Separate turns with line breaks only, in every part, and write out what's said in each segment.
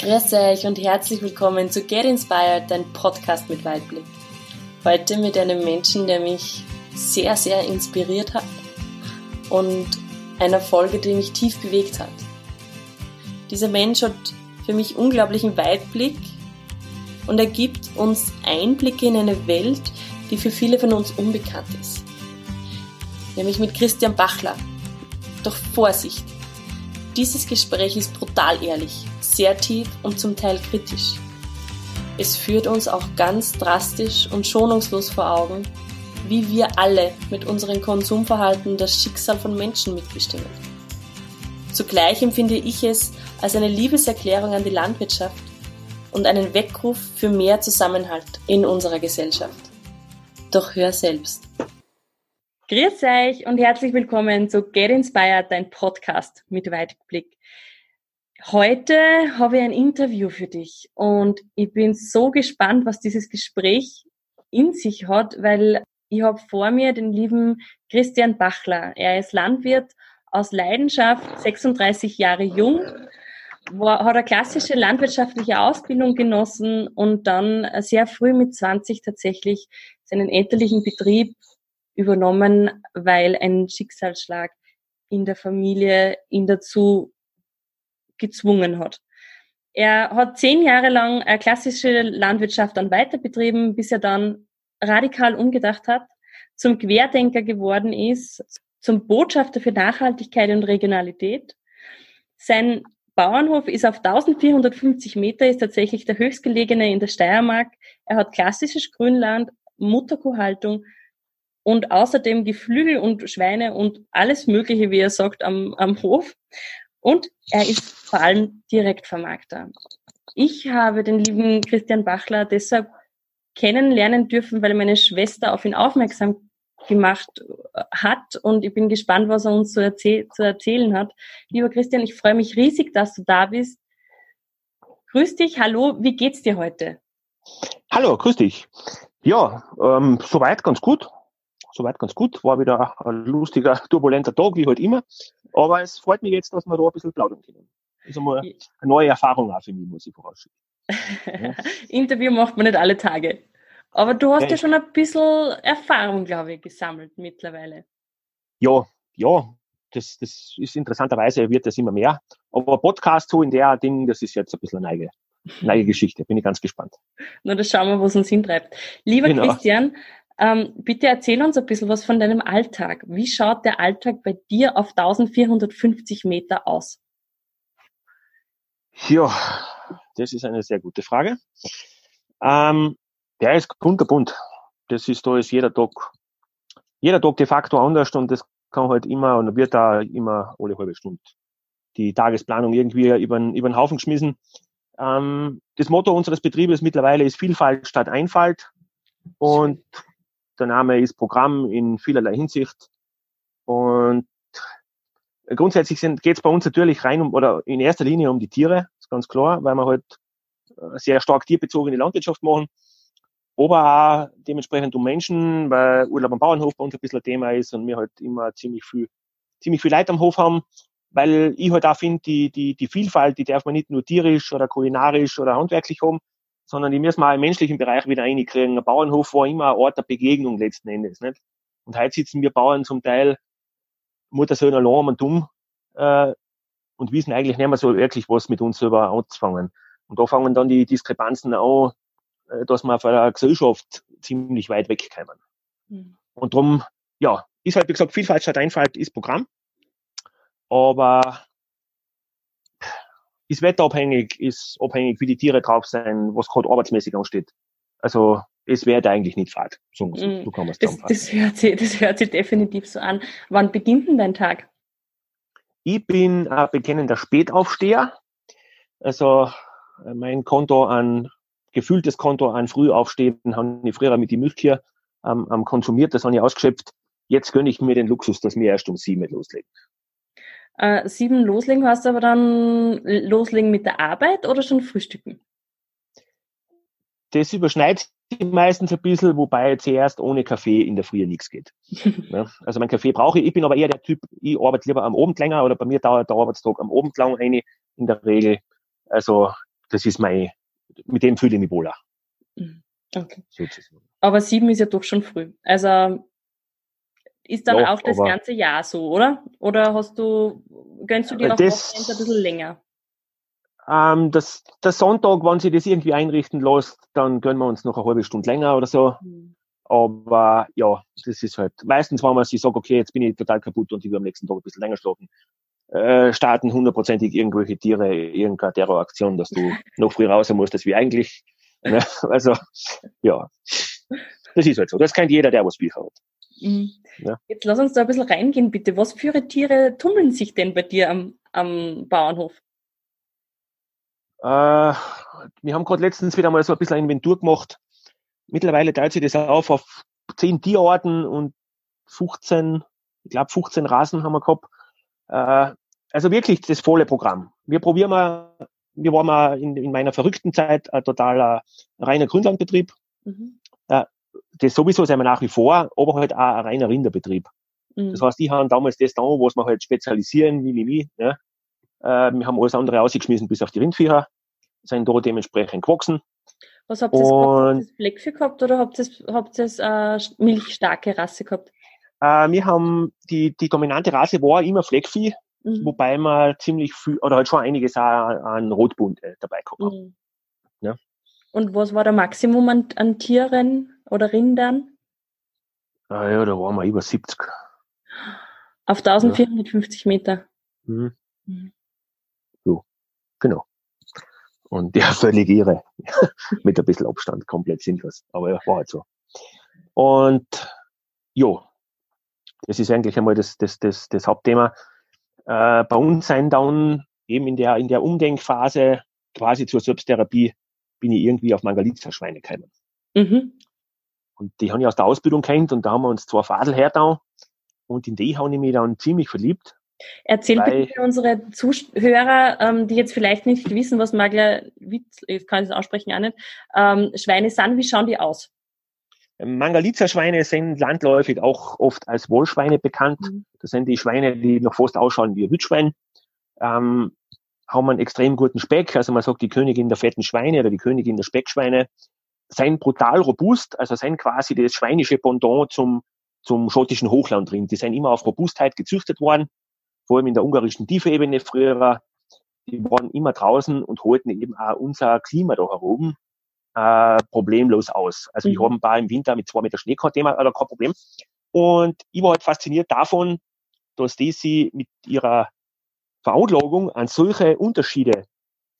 Grüß euch und herzlich willkommen zu Get Inspired, dein Podcast mit Weitblick. Heute mit einem Menschen, der mich sehr, sehr inspiriert hat und einer Folge, die mich tief bewegt hat. Dieser Mensch hat für mich unglaublichen Weitblick und er gibt uns Einblicke in eine Welt, die für viele von uns unbekannt ist. Nämlich mit Christian Bachler. Doch Vorsicht! Dieses Gespräch ist brutal ehrlich sehr tief und zum Teil kritisch. Es führt uns auch ganz drastisch und schonungslos vor Augen, wie wir alle mit unserem Konsumverhalten das Schicksal von Menschen mitbestimmen. Zugleich empfinde ich es als eine Liebeserklärung an die Landwirtschaft und einen Weckruf für mehr Zusammenhalt in unserer Gesellschaft. Doch hör selbst. Grüß euch und herzlich willkommen zu Get Inspired, dein Podcast mit Weitblick. Heute habe ich ein Interview für dich und ich bin so gespannt, was dieses Gespräch in sich hat, weil ich habe vor mir den lieben Christian Bachler. Er ist Landwirt aus Leidenschaft, 36 Jahre jung, hat eine klassische landwirtschaftliche Ausbildung genossen und dann sehr früh mit 20 tatsächlich seinen elterlichen Betrieb übernommen, weil ein Schicksalsschlag in der Familie ihn dazu gezwungen hat. Er hat zehn Jahre lang eine klassische Landwirtschaft dann weiter betrieben, bis er dann radikal umgedacht hat, zum Querdenker geworden ist, zum Botschafter für Nachhaltigkeit und Regionalität. Sein Bauernhof ist auf 1450 Meter, ist tatsächlich der höchstgelegene in der Steiermark. Er hat klassisches Grünland, Mutterkuhhaltung und außerdem Geflügel und Schweine und alles Mögliche, wie er sagt, am, am Hof. Und er ist vor allem Direktvermarkter. Ich habe den lieben Christian Bachler deshalb kennenlernen dürfen, weil meine Schwester auf ihn aufmerksam gemacht äh, hat und ich bin gespannt, was er uns zu, erzähl zu erzählen hat. Lieber Christian, ich freue mich riesig, dass du da bist. Grüß dich, hallo, wie geht's dir heute?
Hallo, grüß dich. Ja, ähm, soweit ganz gut. Soweit ganz gut. War wieder ein lustiger, turbulenter Tag, wie halt immer. Aber es freut mich jetzt, dass wir da ein bisschen plaudern können. Das ist einmal eine neue Erfahrung auch für mich, muss ich vorausschicken.
Interview macht man nicht alle Tage. Aber du hast ja, ja schon ein bisschen Erfahrung, glaube ich, gesammelt mittlerweile.
Ja, ja, das, das ist interessanterweise, wird das immer mehr. Aber Podcast so in der Ding, das ist jetzt ein bisschen eine neue, neue Geschichte. Bin ich ganz gespannt.
Na, das schauen wir, wo es uns hintreibt. Lieber genau. Christian, ähm, bitte erzähl uns ein bisschen was von deinem Alltag. Wie schaut der Alltag bei dir auf 1450 Meter aus?
Ja, das ist eine sehr gute Frage. Ähm, der ist kunterbunt. Das ist, da ist jeder Tag, jeder Tag de facto anders und das kann halt immer und wird da immer alle halbe Stunde die Tagesplanung irgendwie über, über den Haufen geschmissen. Ähm, das Motto unseres Betriebes mittlerweile ist Vielfalt statt Einfalt. Und der Name ist Programm in vielerlei Hinsicht. Und grundsätzlich geht es bei uns natürlich rein um, oder in erster Linie um die Tiere, ist ganz klar, weil wir halt äh, sehr stark tierbezogene Landwirtschaft machen. Aber auch dementsprechend um Menschen, weil Urlaub am Bauernhof bei uns ein bisschen ein Thema ist und wir halt immer ziemlich viel, ziemlich viel Leute am Hof haben, weil ich halt auch finde, die, die, die Vielfalt, die darf man nicht nur tierisch oder kulinarisch oder handwerklich haben, sondern die müssen wir auch im menschlichen Bereich wieder reinkriegen. Ein Bauernhof war immer ein Ort der Begegnung letzten Endes. Nicht? Und heute sitzen wir Bauern zum Teil Muttersöhne allein und dumm äh, und wissen eigentlich nicht mehr so wirklich, was mit uns selber anzufangen. Und da fangen dann die Diskrepanzen an, äh, dass wir von der Gesellschaft ziemlich weit wegkommen. Mhm. Und darum, ja, ist halt, wie gesagt, Vielfalt statt Einfalt ist Programm. Aber ist wetterabhängig, ist abhängig, wie die Tiere drauf sein, was gerade arbeitsmäßig ansteht. Also es wird eigentlich nicht fad. So, so,
mm. so kann man es das, das, hört sich, das hört sich definitiv so an. Wann beginnt denn dein Tag?
Ich bin ein bekennender Spätaufsteher. Also mein Konto an, gefühltes Konto an Frühaufstehen habe ich früher mit die Milchkühe ähm, konsumiert, das habe ich ausgeschöpft. Jetzt gönne ich mir den Luxus, dass wir erst um sieben loslegen.
Äh, sieben loslegen hast du aber dann loslegen mit der Arbeit oder schon frühstücken?
Das überschneidet sich meistens ein bisschen, wobei zuerst ohne Kaffee in der Früh nichts geht. ja, also mein Kaffee brauche ich. Ich bin aber eher der Typ, ich arbeite lieber am Abend länger oder bei mir dauert der Arbeitstag am Abend lang eine in der Regel. Also das ist mein, mit dem fühle ich mich wohler.
Mhm. Okay. Aber sieben ist ja doch schon früh. Also ist dann ja, auch das ganze Jahr so, oder? Oder hast du, gönnst du dir auch das, ein bisschen länger?
Ähm, das, der Sonntag, wenn sie das irgendwie einrichten lässt, dann gönnen wir uns noch eine halbe Stunde länger oder so. Mhm. Aber ja, das ist halt, meistens, wenn man sich sagt, okay, jetzt bin ich total kaputt und ich will am nächsten Tag ein bisschen länger schlafen, äh, starten hundertprozentig irgendwelche Tiere irgendeine Terroraktion, dass du noch früh raus musst, als wie eigentlich. Ne? Also, ja. Das ist halt so. Das kennt jeder, der was Bücher hat.
Mhm. Ja. Jetzt lass uns da ein bisschen reingehen, bitte. Was für Tiere tummeln sich denn bei dir am, am Bauernhof?
Äh, wir haben gerade letztens wieder mal so ein bisschen ein Inventur gemacht. Mittlerweile teilt sich das auf auf 10 Tierarten und 15, ich glaube 15 Rasen haben wir gehabt. Äh, also wirklich das volle Programm. Wir probieren mal, wir waren mal in, in meiner verrückten Zeit ein totaler reiner Grünlandbetrieb. Mhm. Äh, das sowieso sind wir nach wie vor, aber halt auch ein reiner Rinderbetrieb. Mhm. Das heißt, die haben damals das da, was wir halt spezialisieren, wie, wie, wie. Ne? Äh, wir haben alles andere ausgeschmissen, bis auf die Rindviecher, sind da dementsprechend gewachsen.
Was habt ihr gehabt? Habt ihr Fleckvieh gehabt oder habt ihr, habt ihr äh, milchstarke Rasse gehabt?
Äh, wir haben, die, die dominante Rasse war immer Fleckvieh, mhm. wobei wir ziemlich viel, oder halt schon einiges auch an Rotbund äh, dabei gehabt haben. Mhm.
Ja. Und was war der Maximum an, an Tieren oder Rindern?
Ah ja, da waren wir über 70.
Auf 1450 ja. Meter.
Mhm. mhm. So, genau. Und ja, völlig irre. Mit ein bisschen Abstand, komplett sinnlos. Aber ja, war halt so. Und jo, das ist eigentlich einmal das, das, das, das Hauptthema. Äh, bei uns sein dann eben in der, in der Umdenkphase quasi zur Selbsttherapie bin ich irgendwie auf Mangalitza-Schweine gekommen. Mhm. Und die habe ich aus der Ausbildung kennt und da haben wir uns zwei Fadel hergetan und in die habe ich mich dann ziemlich verliebt.
Erzähl bitte für unsere Zuhörer, ähm, die jetzt vielleicht nicht wissen, was Magler Witz, ich kann es aussprechen auch nicht, ähm, Schweine sind, wie schauen die aus?
Mangalitzer-Schweine sind landläufig auch oft als Wollschweine bekannt. Mhm. Das sind die Schweine, die noch fast ausschauen wie ein Wildschwein. Ähm, haben einen extrem guten Speck. Also man sagt die Königin der fetten Schweine oder die Königin der Speckschweine. Sind brutal robust, also sind quasi das schweinische Pendant zum, zum schottischen Hochland drin. Die sind immer auf Robustheit gezüchtet worden, vor allem in der ungarischen Tiefebene früher. Die waren immer draußen und holten eben auch unser Klima da herum äh, problemlos aus. Also mhm. ich habe ein paar im Winter mit zwei Meter Schnee kein Thema, oder kein Problem. Und ich war halt fasziniert davon, dass die sie mit ihrer Veranlagung an solche Unterschiede,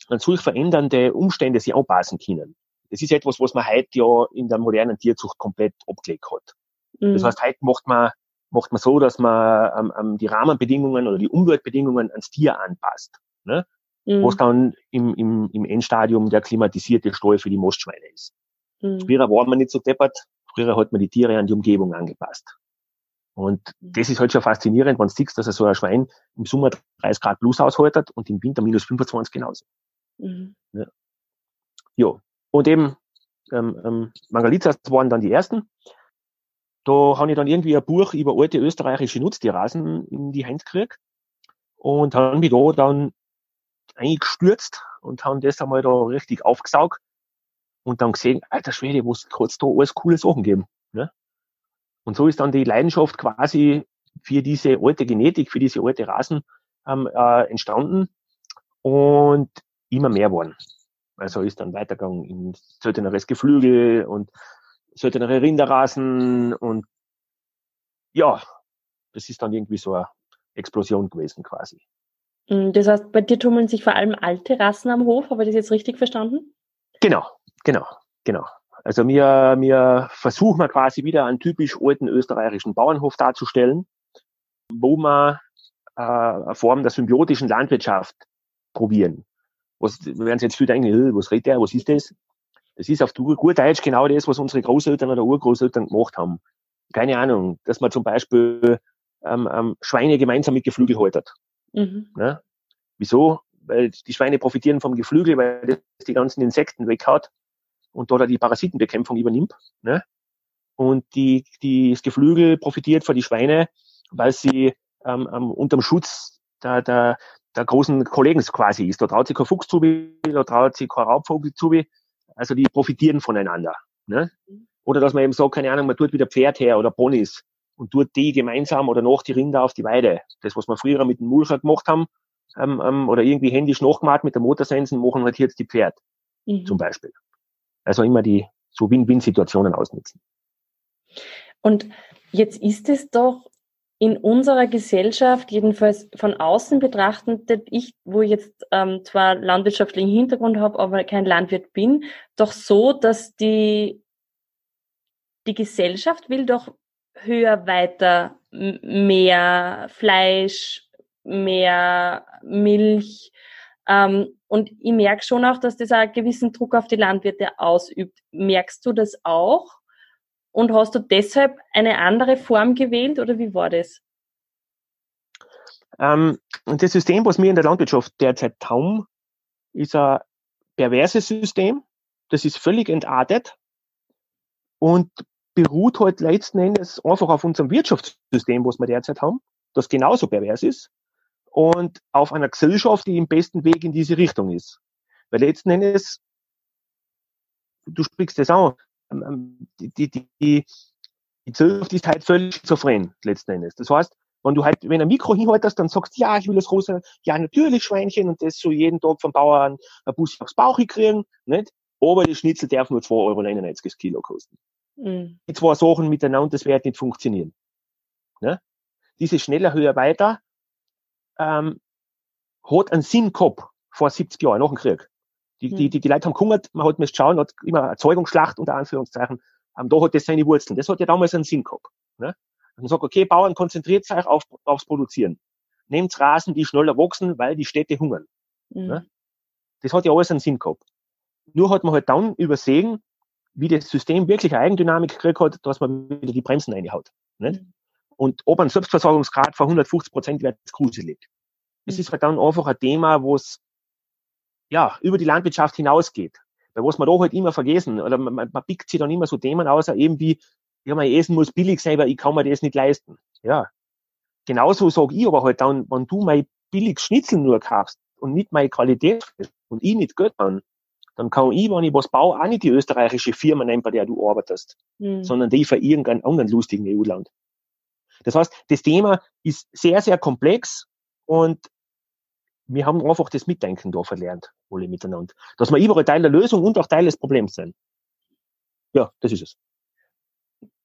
an solch verändernde Umstände sich anpassen können. Das ist etwas, was man heute ja in der modernen Tierzucht komplett abgelegt hat. Mhm. Das heißt, heute macht man, macht man so, dass man ähm, ähm, die Rahmenbedingungen oder die Umweltbedingungen ans Tier anpasst. Ne? Mhm. Was dann im, im, im Endstadium der klimatisierte Stall für die Mostschweine ist. Mhm. Früher war man nicht so deppert, früher hat man die Tiere an die Umgebung angepasst. Und mhm. das ist halt schon faszinierend, wenn du siehst, dass er so ein Schwein im Sommer 30 Grad plus aushaltet und im Winter minus 25 genauso. Mhm. Ja. Jo. Und eben, ähm, ähm, Mangalizas waren dann die ersten. Da habe ich dann irgendwie ein Buch über alte österreichische Nutztierrasen in die Hand gekriegt und habe mich da dann eingestürzt und haben das einmal da richtig aufgesaugt und dann gesehen, alter Schwede, wo es da alles coole Sachen geben. Ne? Und so ist dann die Leidenschaft quasi für diese alte Genetik, für diese alte Rasen ähm, äh, entstanden und immer mehr worden. Also ist dann weitergegangen in selteneres Geflügel und seltenere Rinderrasen und ja, das ist dann irgendwie so eine Explosion gewesen quasi.
Mm, das heißt, bei dir tummeln sich vor allem alte Rassen am Hof, habe ich das jetzt richtig verstanden?
Genau, genau, genau. Also wir, wir versuchen quasi wieder einen typisch alten österreichischen Bauernhof darzustellen, wo wir äh, eine Form der symbiotischen Landwirtschaft probieren. Was werden Sie jetzt viel denken, was redet der, was ist das? Das ist auf gut Deutsch genau das, was unsere Großeltern oder Urgroßeltern gemacht haben. Keine Ahnung, dass man zum Beispiel ähm, ähm, Schweine gemeinsam mit Geflügel haltet. Mhm. Ne? Wieso? Weil die Schweine profitieren vom Geflügel, weil das die ganzen Insekten weghaut und dort die Parasitenbekämpfung übernimmt. Ne? Und die, die, das Geflügel profitiert von die Schweine, weil sie ähm, ähm, unterm Schutz der, der, der großen Kollegen quasi ist. Da traut sich kein Fuchs zu, da traut sich kein Raubvogel zu. Also die profitieren voneinander. Ne? Oder dass man eben sagt, keine Ahnung, man tut wieder Pferd her oder Ponys und tut die gemeinsam oder noch die Rinder auf die Weide. Das, was wir früher mit dem Mulcher gemacht haben, ähm, ähm, oder irgendwie händisch nachgemacht mit der Motorsensen, machen halt jetzt die Pferd, mhm. zum Beispiel. Also immer die so Win-Win-Situationen ausnutzen.
Und jetzt ist es doch in unserer Gesellschaft, jedenfalls von außen betrachtend, ich, wo jetzt ähm, zwar landwirtschaftlichen Hintergrund habe, aber kein Landwirt bin, doch so, dass die, die Gesellschaft will doch höher, weiter, mehr Fleisch, mehr Milch. Ähm, und ich merke schon auch, dass das einen gewissen Druck auf die Landwirte ausübt. Merkst du das auch? Und hast du deshalb eine andere Form gewählt oder wie war das?
Ähm, das System, was wir in der Landwirtschaft derzeit haben, ist ein perverses System. Das ist völlig entartet und beruht halt letzten Endes einfach auf unserem Wirtschaftssystem, was wir derzeit haben, das genauso pervers ist und auf einer Gesellschaft, die im besten Weg in diese Richtung ist. Weil letzten Endes, du sprichst das an, die, die, die, die Gesellschaft ist halt völlig schizophren, letzten Endes. Das heißt, wenn du halt, wenn ein Mikro hinhaltest, dann sagst ja, ich will das große, ja, natürlich Schweinchen und das so jeden Tag vom Bauern ein Bus aufs Bauch kriegen, nicht? Aber die Schnitzel darf nur 2,99 Euro das Kilo kosten. Mhm. Die zwei Sachen miteinander, das wird nicht funktionieren. Ne? Diese schneller, höher, weiter, ähm, hat einen Sinn gehabt vor 70 Jahren, nach dem Krieg. Die, die, hm. die, die Leute haben gehungert, man hat müssen schauen, hat immer Erzeugungsschlacht unter Anführungszeichen. Ähm, da hat das seine Wurzeln. Das hat ja damals einen Sinn gehabt. Ne? man sagt, okay, Bauern, konzentriert euch auf, aufs Produzieren. Nehmt Rasen, die schneller wachsen, weil die Städte hungern. Mhm. Ne? Das hat ja alles einen Sinn gehabt. Nur hat man halt dann übersehen, wie das System wirklich eine Eigendynamik gekriegt hat, dass man wieder die Bremsen reinhaut. Nicht? Mhm. Und ob ein Selbstversorgungsgrad von 150 Prozent wird gruselig. Das mhm. ist halt dann einfach ein Thema, wo es ja, über die Landwirtschaft hinausgeht. Bei was man da halt immer vergessen, oder man, man, man pickt sich dann immer so Themen aus, eben wie, ja, mein Essen muss billig sein, weil ich kann mir das nicht leisten. Ja. Genauso sage ich aber halt dann, wenn du mein billig Schnitzel nur kaufst und nicht meine Qualität und ich nicht Geld dann, dann kann ich, wenn ich was baue, auch nicht die österreichische Firma nehmen, bei der du arbeitest, mhm. sondern die für irgendeinen anderen lustigen EU-Land. Das heißt, das Thema ist sehr, sehr komplex und wir haben einfach das Mitdenken da verlernt, alle miteinander. Dass wir überall Teil der Lösung und auch Teil des Problems sind. Ja, das ist es.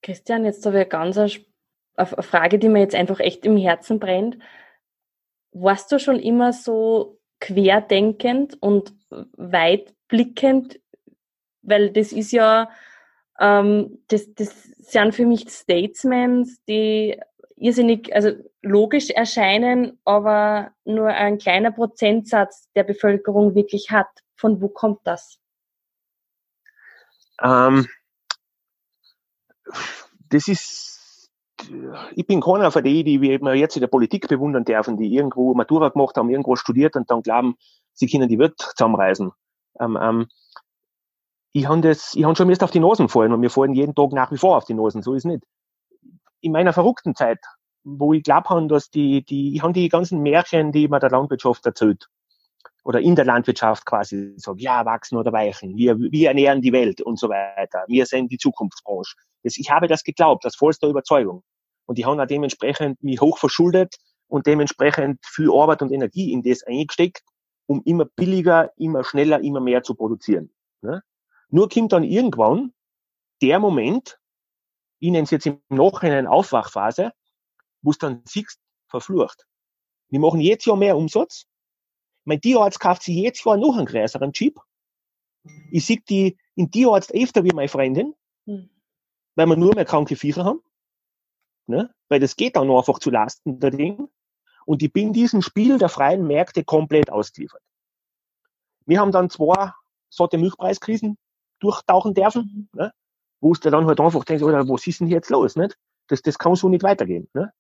Christian, jetzt habe ich eine ganz eine Frage, die mir jetzt einfach echt im Herzen brennt. Warst du schon immer so querdenkend und weitblickend? Weil das ist ja, ähm, das, das sind für mich Statesmen, die irrsinnig, also logisch erscheinen, aber nur ein kleiner Prozentsatz der Bevölkerung wirklich hat. Von wo kommt das?
Ähm, das ist, ich bin keiner von denen, die wir jetzt in der Politik bewundern dürfen, die irgendwo Matura gemacht haben, irgendwo studiert und dann glauben, sie können die Welt zusammenreisen. Ähm, ähm, ich habe das, ich habe schon erst auf die Nosen fallen und wir fallen jeden Tag nach wie vor auf die Nosen, so ist nicht. In meiner verrückten Zeit, wo ich glaube dass die, die, ich habe die ganzen Märchen, die man der Landwirtschaft erzählt, oder in der Landwirtschaft quasi sagt, ja, wachsen oder weichen, wir, wir ernähren die Welt und so weiter, wir sind die Zukunftsbranche. Das, ich habe das geglaubt, aus vollster Überzeugung. Und die haben auch dementsprechend mich hoch verschuldet und dementsprechend viel Arbeit und Energie in das eingesteckt, um immer billiger, immer schneller, immer mehr zu produzieren. Ne? Nur kommt dann irgendwann der Moment, ich nenne es jetzt im Nachhinein Aufwachphase, wo es dann siehst, verflucht. Wir machen jetzt Jahr mehr Umsatz. Mein Tierarzt kauft sich jetzt Jahr noch einen größeren Chip. Ich sehe die in Tierarzt öfter wie meine Freundin, hm. weil wir nur mehr kranke Viecher haben. Ne? Weil das geht dann einfach zu Lasten der Dinge. Und ich bin diesem Spiel der freien Märkte komplett ausgeliefert. Wir haben dann zwei sorte Milchpreiskrisen durchtauchen dürfen, mhm. ne? Wo es dann halt einfach denkst, oder was ist denn jetzt los? Nicht? Das, das kann so nicht weitergehen. Ne?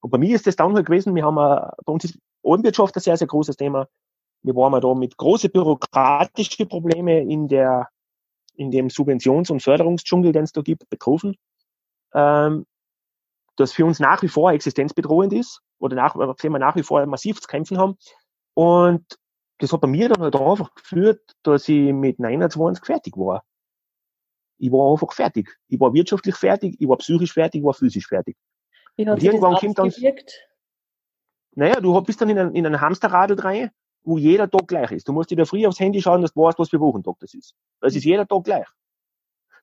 Und bei mir ist das dann halt gewesen, wir haben, a, bei uns ist Alpenwirtschaft ein sehr, sehr großes Thema. Wir waren da mit große bürokratische Probleme in der, in dem Subventions- und Förderungsdschungel, den es da gibt, betroffen. Ähm, das für uns nach wie vor existenzbedrohend ist oder nach, wir nach wie vor massiv zu kämpfen haben. Und das hat bei mir dann halt einfach geführt, dass ich mit 29 fertig war. Ich war einfach fertig. Ich war wirtschaftlich fertig, ich war psychisch fertig, ich war physisch fertig.
Wie hat und irgendwann kommt dann,
naja, du bist dann in ein, in ein Hamsterradl rein, wo jeder Tag gleich ist. Du musst dir da früh aufs Handy schauen, dass du weißt, was für Wochentag das ist. Das ist jeder Tag gleich.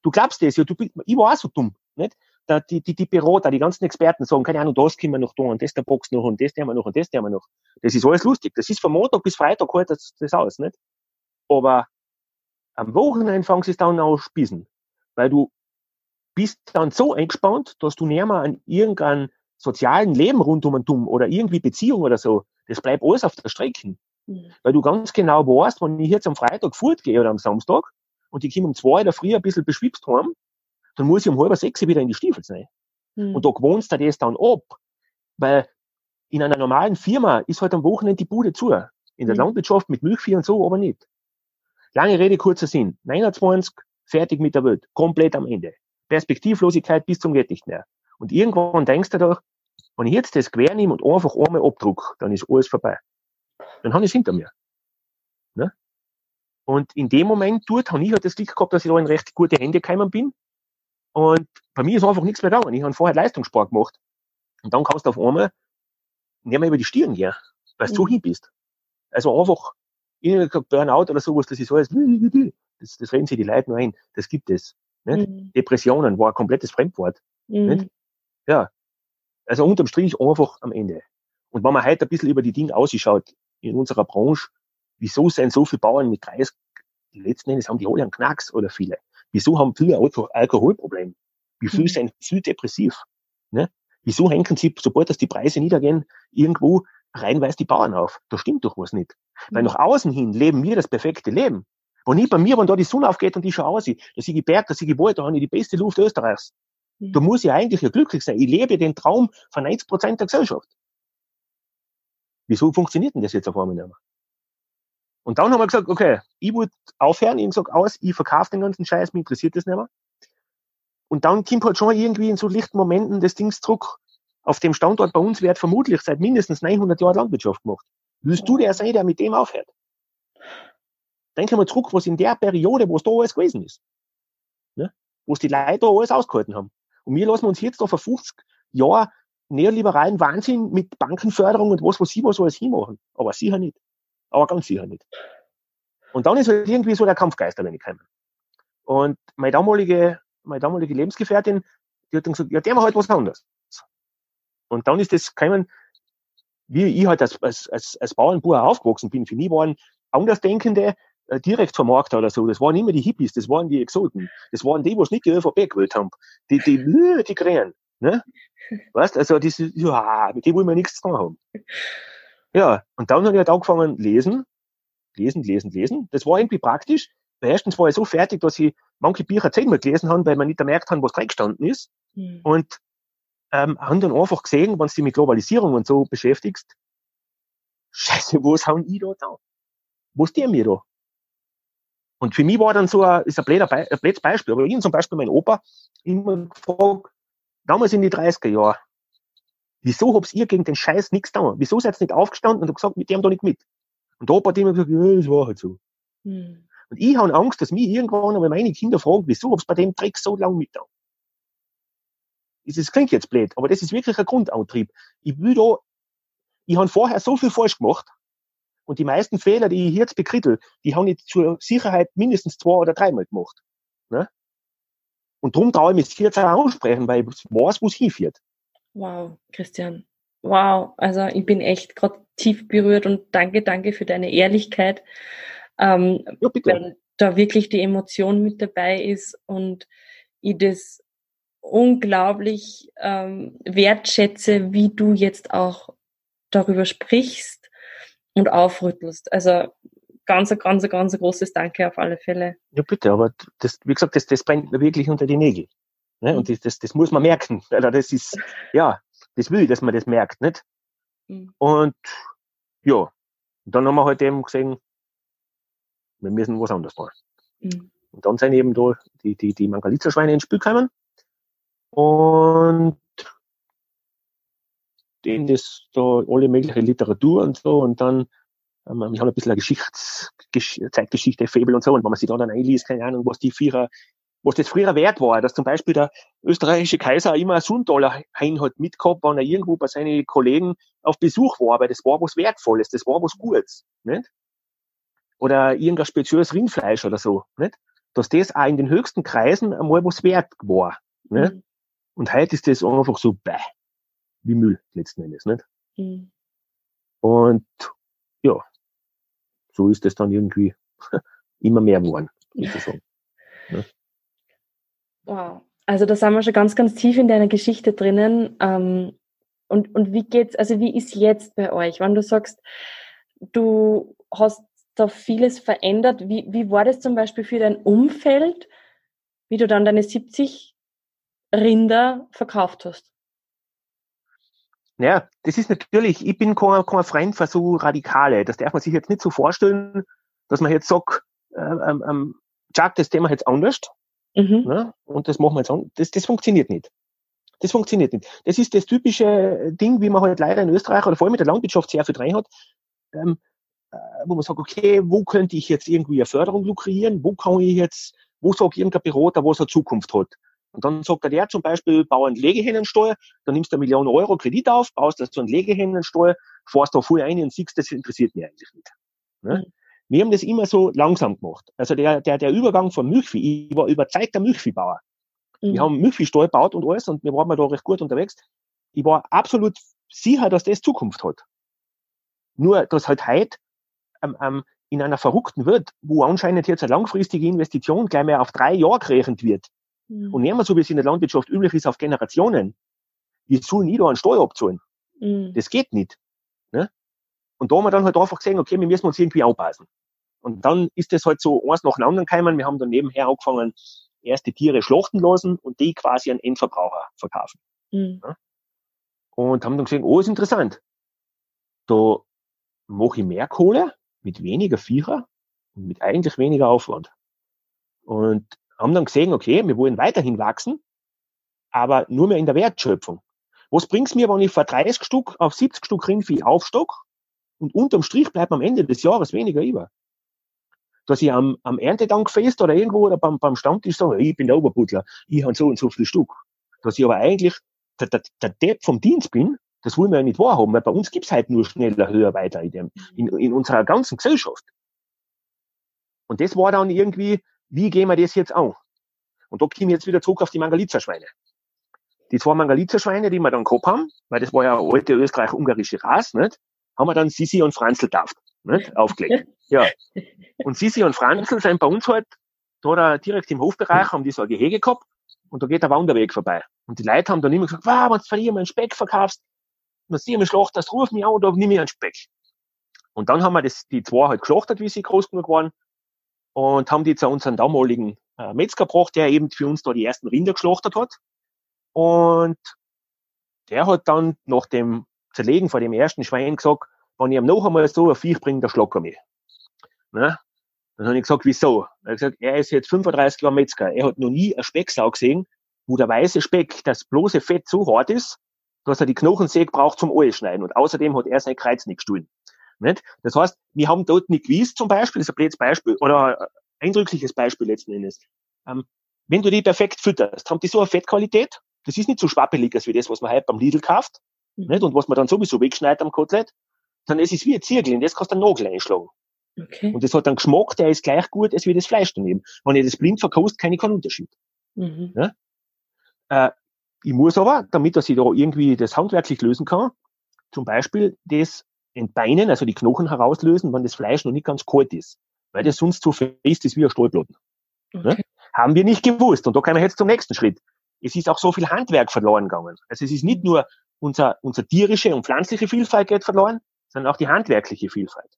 Du glaubst das ja, du, ich war auch so dumm, nicht? Da, die, die, die Berater, die ganzen Experten sagen, keine Ahnung, das können wir noch da und das der Box noch und das haben wir noch und das haben wir noch. Das ist alles lustig. Das ist von Montag bis Freitag halt das, das aus, nicht? Aber am Wochenende fangst du es dann auch spießen. Weil du bist dann so eingespannt, dass du näher mal an irgendeinem sozialen Leben rund um und um oder irgendwie Beziehung oder so, das bleibt alles auf der Strecke. Mhm. Weil du ganz genau weißt, wenn ich jetzt am Freitag fortgehe oder am Samstag und ich komme um zwei oder früh ein bisschen beschwipst heim, dann muss ich um halb sechs wieder in die Stiefel sein. Mhm. Und da gewohnst du das dann ab. Weil in einer normalen Firma ist halt am Wochenende die Bude zu. In der mhm. Landwirtschaft mit Milchvieh und so, aber nicht. Lange Rede, kurzer Sinn. 29, fertig mit der Welt. Komplett am Ende. Perspektivlosigkeit bis zum geht nicht mehr. Und irgendwann denkst du doch, wenn ich jetzt das quer nehme und einfach einmal abdruck, dann ist alles vorbei. Dann habe ich es hinter mir. Ne? Und in dem Moment dort habe ich halt das Glück gehabt, dass ich da in recht gute Hände gekommen bin. Und bei mir ist einfach nichts mehr gegangen. Ich habe vorher Leistungssport gemacht. Und dann kannst du auf einmal nicht mehr über die Stirn gehen, weil du mhm. so hin bist. Also einfach, ich habe Burnout oder sowas, das ist alles, das, das reden sich die Leute nur ein. Das gibt es. Mhm. Depressionen war ein komplettes Fremdwort. Mhm. Ja. Also unterm Strich einfach am Ende. Und wenn man heute ein bisschen über die Dinge ausschaut, in unserer Branche, wieso sind so viele Bauern mit 30, die letzten Endes haben die alle einen Knacks oder viele. Wieso haben viele Alko Alkoholprobleme? Wie viele mhm. sind viel depressiv? Ne? Wieso hängen sie, sobald das die Preise niedergehen, irgendwo reinweise die Bauern auf? Da stimmt doch was nicht. Mhm. Weil nach außen hin leben wir das perfekte Leben. Und nicht bei mir, wenn da die Sonne aufgeht und ich schaue aus, da sehe ich Berg, da sehe ich Wald, da habe ich die beste Luft Österreichs. Mhm. Da muss ich eigentlich ja glücklich sein. Ich lebe den Traum von 90 Prozent der Gesellschaft. Wieso funktioniert denn das jetzt auf einmal nicht mehr? Und dann haben wir gesagt, okay, ich wollte aufhören, ich gesagt, aus, ich verkaufe den ganzen Scheiß, mir interessiert das nicht mehr. Und dann kommt halt schon irgendwie in so lichten Momenten das Ding zurück. Auf dem Standort bei uns wird vermutlich seit mindestens 900 Jahren Landwirtschaft gemacht. Willst du der sein, der mit dem aufhört? Denke mal zurück, was in der Periode, wo es da alles gewesen ist. Ne? Wo es die Leute da alles ausgehalten haben. Und wir lassen uns jetzt da vor 50 Jahren neoliberalen Wahnsinn mit Bankenförderung und was, was sie was alles hinmachen. Aber sicher nicht. Aber ganz sicher nicht. Und dann ist halt irgendwie so der Kampfgeist wenn ich komme. Und meine damalige, meine damalige Lebensgefährtin, die hat dann gesagt, ja, der war halt was anderes. Und dann ist das gekommen, wie ich halt als, als, als, als Bauernbauer aufgewachsen bin. Für mich waren Andersdenkende äh, direkt vom Markt oder so. Das waren immer die Hippies, das waren die Exoten. Das waren die, was nicht die ÖVP gewählt haben. Die, die, die, die Krähen. Ne? Weißt, also diese, ja, mit dem wollen wir nichts zu tun haben. Ja, und dann habe ich halt angefangen lesen, lesen, lesen, lesen. Das war irgendwie praktisch. Weil erstens war ich so fertig, dass ich manche Bücher zehnmal gelesen habe, weil man nicht gemerkt hat, was drin gestanden ist. Mhm. Und ähm, haben dann einfach gesehen, wenn du dich mit Globalisierung und so beschäftigst, scheiße, was haben ich da da? Was die mir da? Und für mich war dann so ein, ist ein blödes Be Beispiel, aber ich zum Beispiel mein Opa immer gefragt, damals in die 30er Jahre, wieso habt ihr gegen den Scheiß nichts da? Wieso seid ihr nicht aufgestanden und gesagt, mit dem da nicht mit? Und der Opa hat immer gesagt, ja, das war halt so. Hm. Und ich habe Angst, dass mich irgendwann einmal meine Kinder fragen, wieso habt ihr bei dem Dreck so lange mit da? Das klingt jetzt blöd, aber das ist wirklich ein Grundantrieb. Ich will da, ich habe vorher so viel falsch gemacht, und die meisten Fehler, die ich jetzt bekrittel, die haben ich zur Sicherheit mindestens zwei oder dreimal gemacht. Ne? Und darum traue ich mich jetzt auch aussprechen, weil ich weiß, wo es hinführt.
Wow, Christian. Wow, also ich bin echt gerade tief berührt und danke, danke für deine Ehrlichkeit. Ähm, ja, bitte. Weil da wirklich die Emotion mit dabei ist und ich das unglaublich ähm, wertschätze, wie du jetzt auch darüber sprichst und aufrüttelst. Also ganz, ganz, ganz großes Danke auf alle Fälle.
Ja, bitte, aber das, wie gesagt, das, das brennt mir wirklich unter die Nägel. Ne? Und mhm. das, das, das muss man merken. Also das ist, ja, das will ich, dass man das merkt, nicht? Mhm. Und ja, dann haben wir halt eben gesehen, wir müssen was anderes machen. Mhm. Und dann sind eben da die, die, die Mangalitzer-Schweine ins Spiel gekommen. Und denen das da alle mögliche Literatur und so und dann ähm, ich habe ein bisschen eine Geschichts, Gesch Zeitgeschichte, Fabel und so, und wenn man sich da dann einliest, keine Ahnung, was die Vierer, was das früher wert war, dass zum Beispiel der österreichische Kaiser immer ein Sundollar hein hat mitgehabt, wenn er irgendwo bei seinen Kollegen auf Besuch war, weil das war was Wertvolles, das war was Gutes, nicht? Oder irgendein spezielles Rindfleisch oder so, nicht? Dass das auch in den höchsten Kreisen einmal was wert war, nicht? Mhm. Und heute ist das einfach so, bäh, wie Müll letzten Endes, nicht? Mhm. Und ja, so ist es dann irgendwie immer mehr geworden, sozusagen.
Ja. Wow. Also da sind wir schon ganz, ganz tief in deiner Geschichte drinnen. Ähm, und, und wie geht's, also wie ist jetzt bei euch? Wenn du sagst, du hast da vieles verändert, wie, wie war das zum Beispiel für dein Umfeld, wie du dann deine 70 Rinder verkauft hast?
Ja, das ist natürlich, ich bin kein, kein Freund für so Radikale. Das darf man sich jetzt nicht so vorstellen, dass man jetzt sagt, äh, ähm, ähm, Chuck, das Thema jetzt anders. Mhm. Ne? Und das machen wir jetzt an. Das, das funktioniert nicht. Das funktioniert nicht. Das ist das typische Ding, wie man halt leider in Österreich oder vor allem mit der Landwirtschaft sehr viel drin hat, ähm, äh, wo man sagt, okay, wo könnte ich jetzt irgendwie eine Förderung lukrieren? Wo kann ich jetzt, wo sagt irgendein Berater, was er Zukunft hat? Und dann sagt er, der zum Beispiel, bau einen Legehennensteuer, dann nimmst du eine Million Euro Kredit auf, baust das so einen Legehennensteuer, fährst da voll ein und siehst, das interessiert mich eigentlich nicht. Ne? Mhm. Wir haben das immer so langsam gemacht. Also der, der, der Übergang von Milchvieh, ich war überzeugter Milchviehbauer. Mhm. Wir haben Milchviehstall gebaut und alles und wir waren da recht gut unterwegs. Ich war absolut sicher, dass das Zukunft hat. Nur, dass halt heute ähm, ähm, in einer verrückten Welt, wo anscheinend jetzt eine langfristige Investition gleich mehr auf drei Jahre gerechnet wird, Mhm. Und nicht mehr so, wie es in der Landwirtschaft üblich ist, auf Generationen. Wir sollen nie da einen Steuer abzahlen. Mhm. Das geht nicht. Ne? Und da haben wir dann halt einfach gesehen, okay, wir müssen uns irgendwie anpassen. Und dann ist das halt so eins nach dem anderen gekommen. Wir haben dann nebenher angefangen, erste Tiere schlachten lassen und die quasi an Endverbraucher verkaufen. Mhm. Ja? Und haben dann gesehen, oh, ist interessant. Da mache ich mehr Kohle mit weniger Viecher und mit eigentlich weniger Aufwand. Und haben dann gesehen, okay, wir wollen weiterhin wachsen, aber nur mehr in der Wertschöpfung. Was bringt's mir, wenn ich vor 30 Stück auf 70 Stück Rindvieh aufstock und unterm Strich bleibt am Ende des Jahres weniger über? Dass ich am, am Erntedankfest oder irgendwo oder beim, beim Stammtisch sage, ich bin der Oberbutler, ich habe so und so viel Stück. Dass ich aber eigentlich der, der, der Depp vom Dienst bin, das wollen wir ja nicht wahrhaben, weil bei uns gibt's halt nur schneller, höher, weiter in, dem, in, in unserer ganzen Gesellschaft. Und das war dann irgendwie wie gehen wir das jetzt an? Und da komme ich jetzt wieder zurück auf die Mangalitzer-Schweine. Die zwei Mangalitzer-Schweine, die wir dann gehabt haben, weil das war ja eine alte österreich-ungarische Rasse, nicht? haben wir dann Sisi und Franzl tauft, nicht? aufgelegt. Ja. Und Sisi und Franzl sind bei uns halt, da da direkt im Hofbereich, haben die so ein Gehege gehabt und da geht der Wanderweg vorbei. Und die Leute haben dann immer gesagt, wow, wenn du von einen Speck verkaufst, wenn du mir schlachtest, ruf mich an, da nimm ich einen Speck. Und dann haben wir das, die zwei halt geschlachtet, wie sie groß genug waren und haben die zu unserem damaligen äh, Metzger gebracht, der eben für uns da die ersten Rinder geschlachtet hat. Und der hat dann nach dem Zerlegen von dem ersten Schwein gesagt, wenn ich ihm noch einmal so ein Viech bringe, der schlag er mich. Ne? Dann habe ich gesagt, wieso? Er hat gesagt, er ist jetzt 35 Jahre Metzger. Er hat noch nie eine Specksau gesehen, wo der weiße Speck, das bloße Fett so hart ist, dass er die Knochensäge braucht zum schneiden. Und außerdem hat er sein Kreuz nicht gestohlen. Nicht? Das heißt, wir haben dort nicht gewusst zum Beispiel, das ist ein blödes Beispiel, oder ein eindrückliches Beispiel letzten Endes. Ähm, wenn du die perfekt fütterst, haben die so eine Fettqualität, das ist nicht so schwappelig als wie das, was man heute beim Lidl kauft, mhm. nicht? und was man dann sowieso wegschneidet am Kotelett, es ist wie ein Zirkel, und das kannst du einen Nagel einschlagen. Okay. Und das hat einen Geschmack, der ist gleich gut als wie das Fleisch daneben. Wenn ich das blind verkost, keine keinen Unterschied. Mhm. Ja? Äh, ich muss aber, damit dass ich da irgendwie das handwerklich lösen kann, zum Beispiel das entbeinen, also die Knochen herauslösen, wenn das Fleisch noch nicht ganz kalt ist. Weil das sonst so fest ist wie ein Stallplatten. Okay. Ne? Haben wir nicht gewusst. Und da kommen wir jetzt zum nächsten Schritt. Es ist auch so viel Handwerk verloren gegangen. Also es ist nicht nur unser, unser tierische und pflanzliche Vielfalt geht verloren, sondern auch die handwerkliche Vielfalt.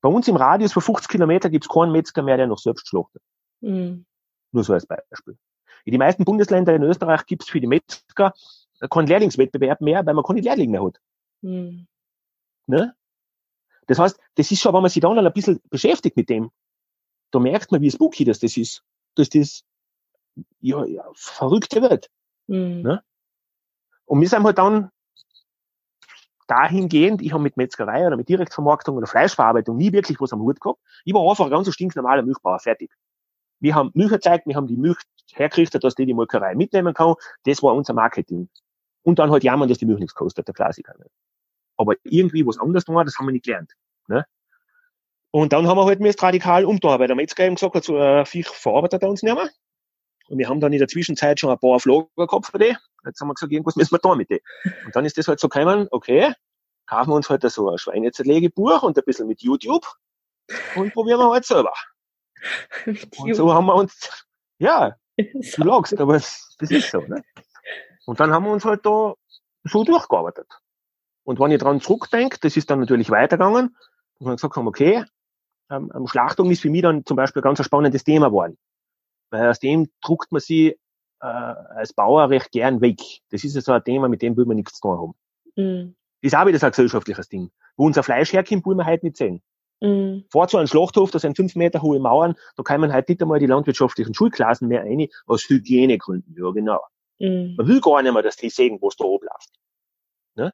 Bei uns im Radius von 50 Kilometer gibt es keinen Metzger mehr, der noch selbst schlachtet. Mhm. Nur so als Beispiel. In den meisten Bundesländern in Österreich gibt es für die Metzger keinen Lehrlingswettbewerb mehr, weil man keine Lehrlinge mehr hat. Mhm. Ne? Das heißt, das ist schon, wenn man sich dann ein bisschen beschäftigt mit dem, da merkt man, wie spooky das, das ist, dass das ja, ja verrückte wird. Mhm. Ne? Und wir sind halt dann dahingehend, ich habe mit Metzgerei oder mit Direktvermarktung oder Fleischverarbeitung nie wirklich was am Hut gehabt. Ich war einfach ein ganz stinknormaler Milchbauer, fertig. Wir haben Milch erzeugt, wir haben die Milch hergerichtet, dass die die Molkerei mitnehmen kann. Das war unser Marketing. Und dann halt jammern, dass die Milch nichts kostet, der Klassiker. Ne? Aber irgendwie was anderes tun, das haben wir nicht gelernt. Ne? Und dann haben wir halt müssen radikal umtun, weil der Metzger eben gesagt hat, so ein Viech verarbeitet er uns nicht mehr. Und wir haben dann in der Zwischenzeit schon ein paar Flogen gehabt für die. Jetzt haben wir gesagt, irgendwas müssen wir da mit denen. Und dann ist das halt so gekommen, okay, kaufen wir uns halt so ein Schweinezerlegebuch und ein bisschen mit YouTube und probieren wir halt selber. und so haben wir uns, ja, du lachst, aber das ist so, ne? Und dann haben wir uns halt da so durchgearbeitet. Und wenn ich dran zurückdenke, das ist dann natürlich weitergegangen, und wir gesagt haben, okay, ähm, Schlachtung ist für mich dann zum Beispiel ein ganz spannendes Thema geworden. Weil aus dem druckt man sie äh, als Bauer recht gern weg. Das ist ja so ein Thema, mit dem will man nichts zu tun haben. Mhm. Das ist auch wieder so ein gesellschaftliches Ding. Wo unser Fleisch herkommt, will man halt nicht sehen. Mhm. Vor zu einem Schlachthof, da sind fünf Meter hohe Mauern, da kann man halt nicht einmal die landwirtschaftlichen Schulklassen mehr rein, aus Hygienegründen. Ja, genau. Mhm. Man will gar nicht mehr, dass die sehen, was da oben läuft.